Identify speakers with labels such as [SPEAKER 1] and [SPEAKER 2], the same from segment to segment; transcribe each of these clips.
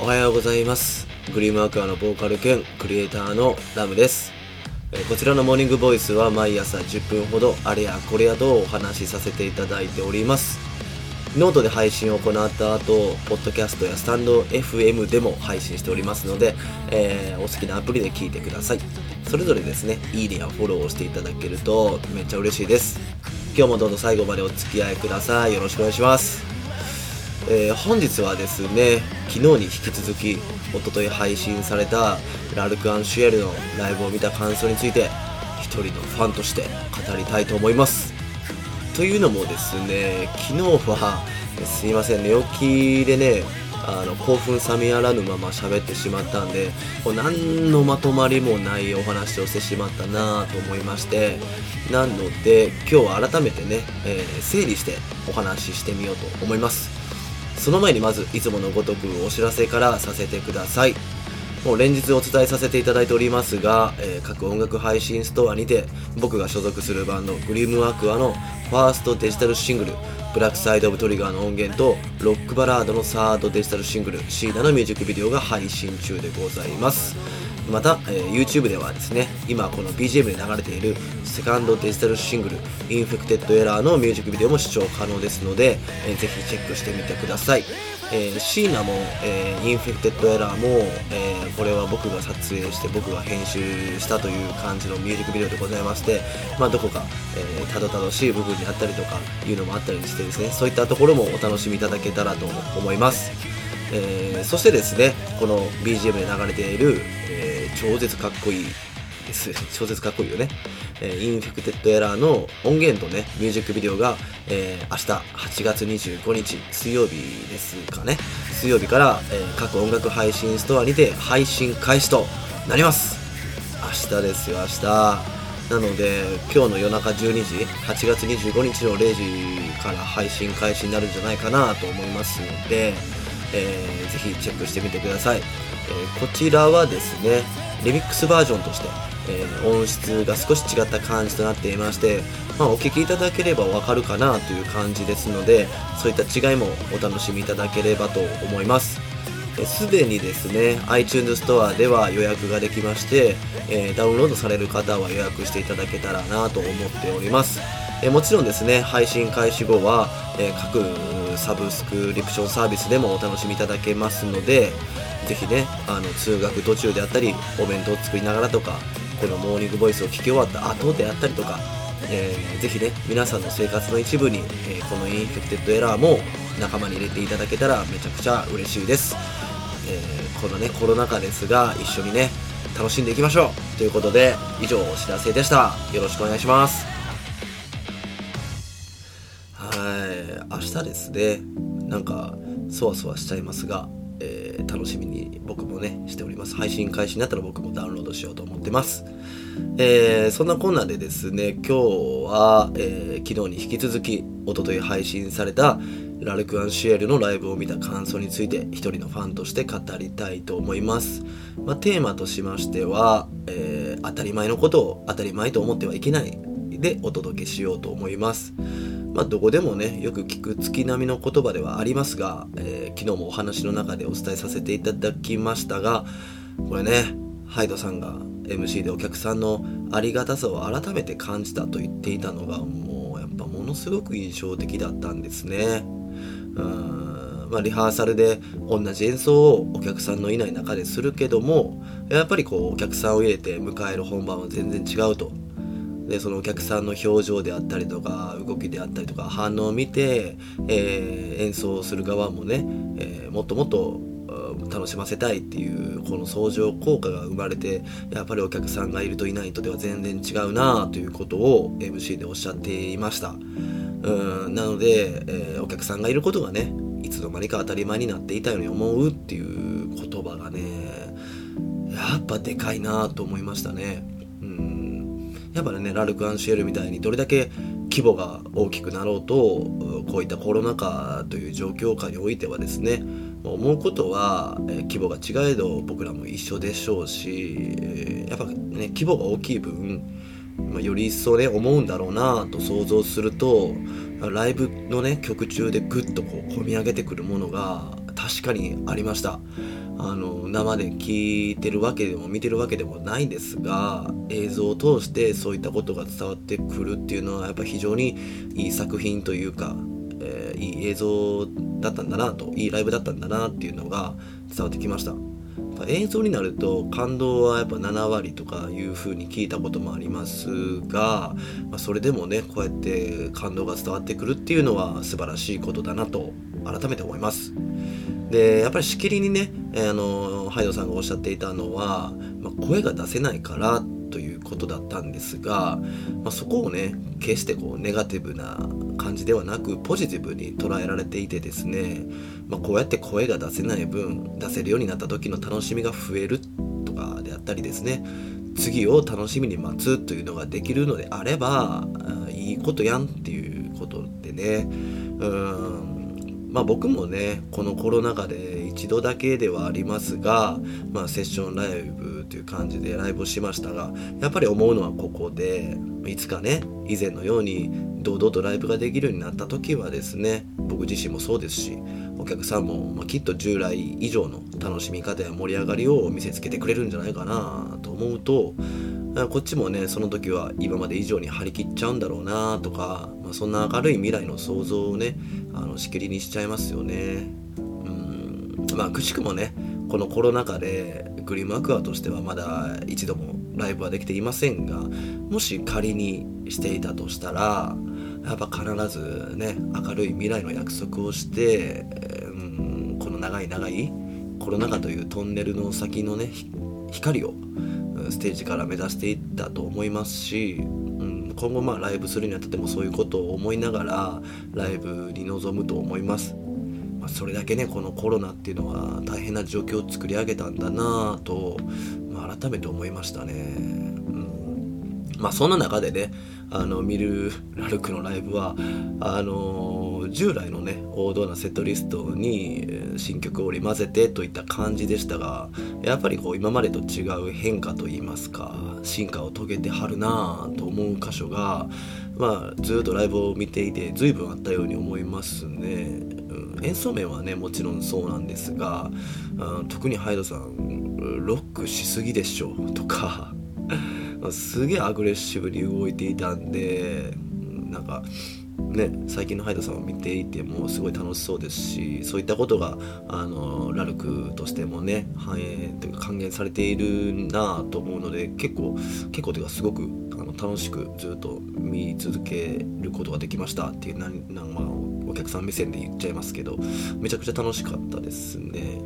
[SPEAKER 1] おはようございますグリームアクアのボーカル兼クリエイターのラムですこちらのモーニングボイスは毎朝10分ほどあれやこれやとお話しさせていただいておりますノートで配信を行った後、ポッドキャストやスタンド FM でも配信しておりますので、えーお好きなアプリで聞いてください。それぞれですね、いいねやフォローをしていただけるとめっちゃ嬉しいです。今日もどうぞ最後までお付き合いください。よろしくお願いします。えー本日はですね昨日に引き続き一昨日配信されたラルク・アンシュエルのライブを見た感想について一人のファンとして語りたいと思います。というのもですね昨日はすいません寝起きでねあの興奮冷めやらぬまま喋ってしまったんでこう何のまとまりもないお話をしてしまったなぁと思いましてなので今日は改めてね、えー整理してお話ししてみようと思います。その前にまずいつものごとくお知らせからさせてください。もう連日お伝えさせていただいておりますが、えー各音楽配信ストアにて僕が所属するバンドグリームアクアのファーストデジタルシングルブラックサイドオブトリガーの音源とロックバラードのサードデジタルシングルシーダのミュージックビデオが配信中でございます。また、えー YouTube ではですね今この BGM で流れているセカンドデジタルシングル「インフェクテッドエラー」のミュージックビデオも視聴可能ですので、えーぜひチェックしてみてください、えーシーナも、えーインフェクテッドエラーも、えーこれは僕が撮影して僕が編集したという感じのミュージックビデオでございまして、まあ、どこか、えーたどたどしい部分であったりとかいうのもあったりしてですねそういったところもお楽しみいただけたらと思います。えーそしてですねこの BGM で流れている、え超絶かっこいいです。超絶かっこいいよね、えーインフェクテッドエラーの音源とねミュージックビデオが、えー明日8月25日水曜日ですかね。水曜日から、えー各音楽配信ストアにて配信開始となります。明日ですよ明日。なので今日の夜中12時8月25日の0時から配信開始になるんじゃないかなと思いますので、えーぜひチェックしてみてください、えこちらはですねリミックスバージョンとして、えー音質が少し違った感じとなっていまして、まあ、お聞きいただければわかるかなという感じですのでそういった違いもお楽しみいただければと思います。すでにですね iTunes ストアでは予約ができまして、えーダウンロードされる方は予約していただけたらなと思っております、えもちろんですね配信開始後は、え各サブスクリプションサービスでもお楽しみいただけますのでぜひねあの通学途中であったりお弁当を作りながらとかこのモーニングボイスを聞き終わった後であったりとかえーぜひね皆さんの生活の一部に、えーこのインフェクテッドエラーも仲間に入れていただけたらめちゃくちゃ嬉しいです、えーこのねコロナ禍ですが一緒にね楽しんでいきましょう。ということで以上お知らせでした。よろしくお願いします。はい明日ですねなんかそわそわしちゃいますが、えー楽しみに僕もねしております。配信開始になったら僕もダウンロードしようと思ってます。えーそんなこんなでですね今日は、えー昨日に引き続き一昨日配信されたラルク・アンシュエルのライブを見た感想について一人のファンとして語りたいと思います、まあ、テーマとしましては、えー当たり前のことを当たり前と思ってはいけないでお届けしようと思います。まあ、どこでもねよく聞く月並みの言葉ではありますが、えー昨日もお話の中でお伝えさせていただきましたがこれねハイドさんが MC でお客さんのありがたさを改めて感じたと言っていたのがもうやっぱものすごく印象的だったんですね。うんまあ、リハーサルで同じ演奏をお客さんのいない中でするけどもやっぱりこうお客さんを入れて迎える本番は全然違うとでそのお客さんの表情であったりとか動きであったりとか反応を見て、えー演奏する側もね、えーもっともっと楽しませたいっていうこの相乗効果が生まれてやっぱりお客さんがいるといないとでは全然違うなということを MC でおっしゃっていました。うんなので、えーお客さんがいることがねいつの間にか当たり前になっていたように思うっていう言葉がねやっぱでかいなと思いましたね。やっぱりねラルク・アンシエルみたいにどれだけ規模が大きくなろうとこういったコロナ禍という状況下においてはですね思うことは、え規模が違えど僕らも一緒でしょうし、えやっぱね規模が大きい分、ま、より一層ね思うんだろうなと想像するとライブのね曲中でグッとこう込み上げてくるものが確かにありました。あの生で聞いてるわけでも見てるわけでもないんですが映像を通してそういったことが伝わってくるっていうのはやっぱ非常にいい作品というか、えー、いい映像だったんだなといいライブだったんだなっていうのが伝わってきました。映像になると感動はやっぱ7割とかいう風に聞いたこともありますが、まあ、それでもねこうやって感動が伝わってくるっていうのは素晴らしいことだなと改めて思います。でやっぱりしきりにね、えー、あのハイドさんがおっしゃっていたのは、まあ、声が出せないからということだったんですが、まあ、そこをね決してこうネガティブな感じではなくポジティブに捉えられていてですね、まあ、こうやって声が出せない分出せるようになった時の楽しみが増えるとかであったりですね次を楽しみに待つというのができるのであればいいことやんっていうことでねうんまあ僕もねこのコロナ禍で一度だけではありますが、まあ、セッションライブという感じでライブをしましたがやっぱり思うのはここでいつかね以前のように堂々とライブができるようになった時はですね僕自身もそうですしお客さんも、ま、きっと従来以上の楽しみ方や盛り上がりを見せつけてくれるんじゃないかなと思うとこっちもねその時は今まで以上に張り切っちゃうんだろうなとか、まあ、そんな明るい未来の想像をねあのしきりにしちゃいますよね。うん。まあくしくもねこのコロナ禍でグリムアクアとしてはまだ一度もライブはできていませんがもし仮にしていたとしたらやっぱ必ずね明るい未来の約束をして、うんこの長い長いコロナ禍というトンネルの先のね光をステージから目指していったと思いますし、うん、今後まあライブするにあたってもそういうことを思いながらライブに臨むと思います。まあ、それだけねこのコロナっていうのは大変な状況を作り上げたんだなと、まあ、改めて思いましたね。まあ、そんな中でねあのミル・ラルクのライブはあの従来のね王道なセットリストに新曲を織り交ぜてといった感じでしたがやっぱりこう今までと違う変化といいますか進化を遂げてはるなぁと思う箇所が、まあ、ずっとライブを見ていて随分あったように思いますね。うん、演奏面はねもちろんそうなんですが、うん、特にハイドさんロックしすぎでしょとかすげえアグレッシブに動いていたんでなんかね、最近のハイドさんを見ていてもすごい楽しそうですしそういったことがあのラルクとしてもね反映というか還元されているなと思うので結構結構というかすごくあの楽しくずっと見続けることができましたっていうなんなん、まあ、お客さん目線で言っちゃいますけどめちゃくちゃ楽しかったですね。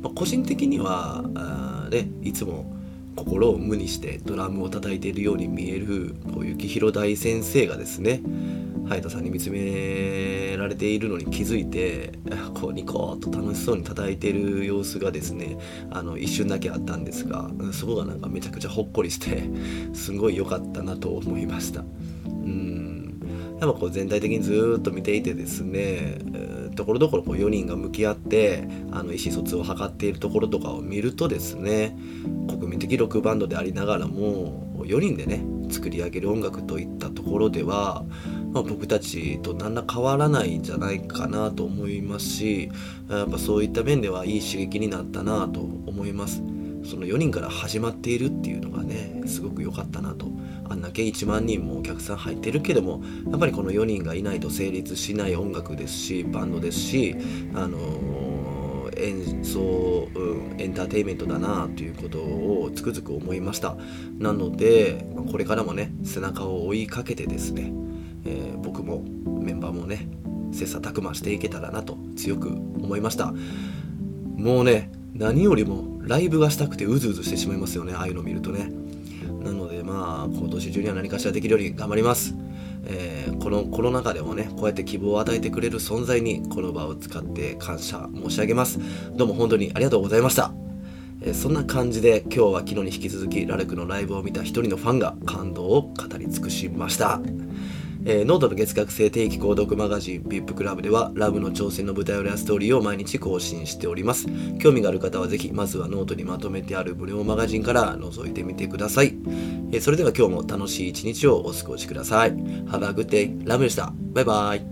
[SPEAKER 1] まあ、個人的にはあ、ね、いつも心を無にしてドラムを叩いているように見えるこう幸宏大先生がですねハイさんに見つめられているのに気づいてこうニコーと楽しそうに叩いている様子がですねあの一瞬だけあったんですがそこがなんかめちゃくちゃほっこりしてすごい良かったなと思いました。うん。やっぱこう全体的にずっと見ていてですねところどころこう4人が向き合ってあの意思疎通を図っているところとかを見るとですね国民的ロックバンドでありながらも4人でね作り上げる音楽といったところでは、まあ、僕たちと何ら変わらないんじゃないかなと思いますしやっぱそういった面ではいい刺激になったなと思います。その4人から始まっているっていうのがねすごく良かったなと。あんだけ1万人もお客さん入ってるけどもやっぱりこの4人がいないと成立しない音楽ですしバンドですしあの演奏、うん、エンターテインメントだなということをつくづく思いました。なのでこれからもね背中を追いかけてですね、えー、僕もメンバーもね切磋琢磨していけたらなと強く思いました。もうね何よりもライブがしたくてうずうずしてしまいますよね。ああいうのを見るとね。なのでまあ今年中には何かしらできるように頑張ります、えー、このコロナ禍でもねこうやって希望を与えてくれる存在にこの場を使って感謝申し上げます。どうも本当にありがとうございました。えそんな感じで今日は昨日に引き続きラルクのライブを見た一人のファンが感動を語り尽くしました。えー、ノートの月額制定期購読マガジン VIP クラブではラブの挑戦の舞台裏やストーリーを毎日更新しております。興味がある方はぜひまずはノートにまとめてある無料マガジンから覗いてみてください、えー、それでは今日も楽しい一日をお過ごしください。Have a good day ラブでした。バイバイ。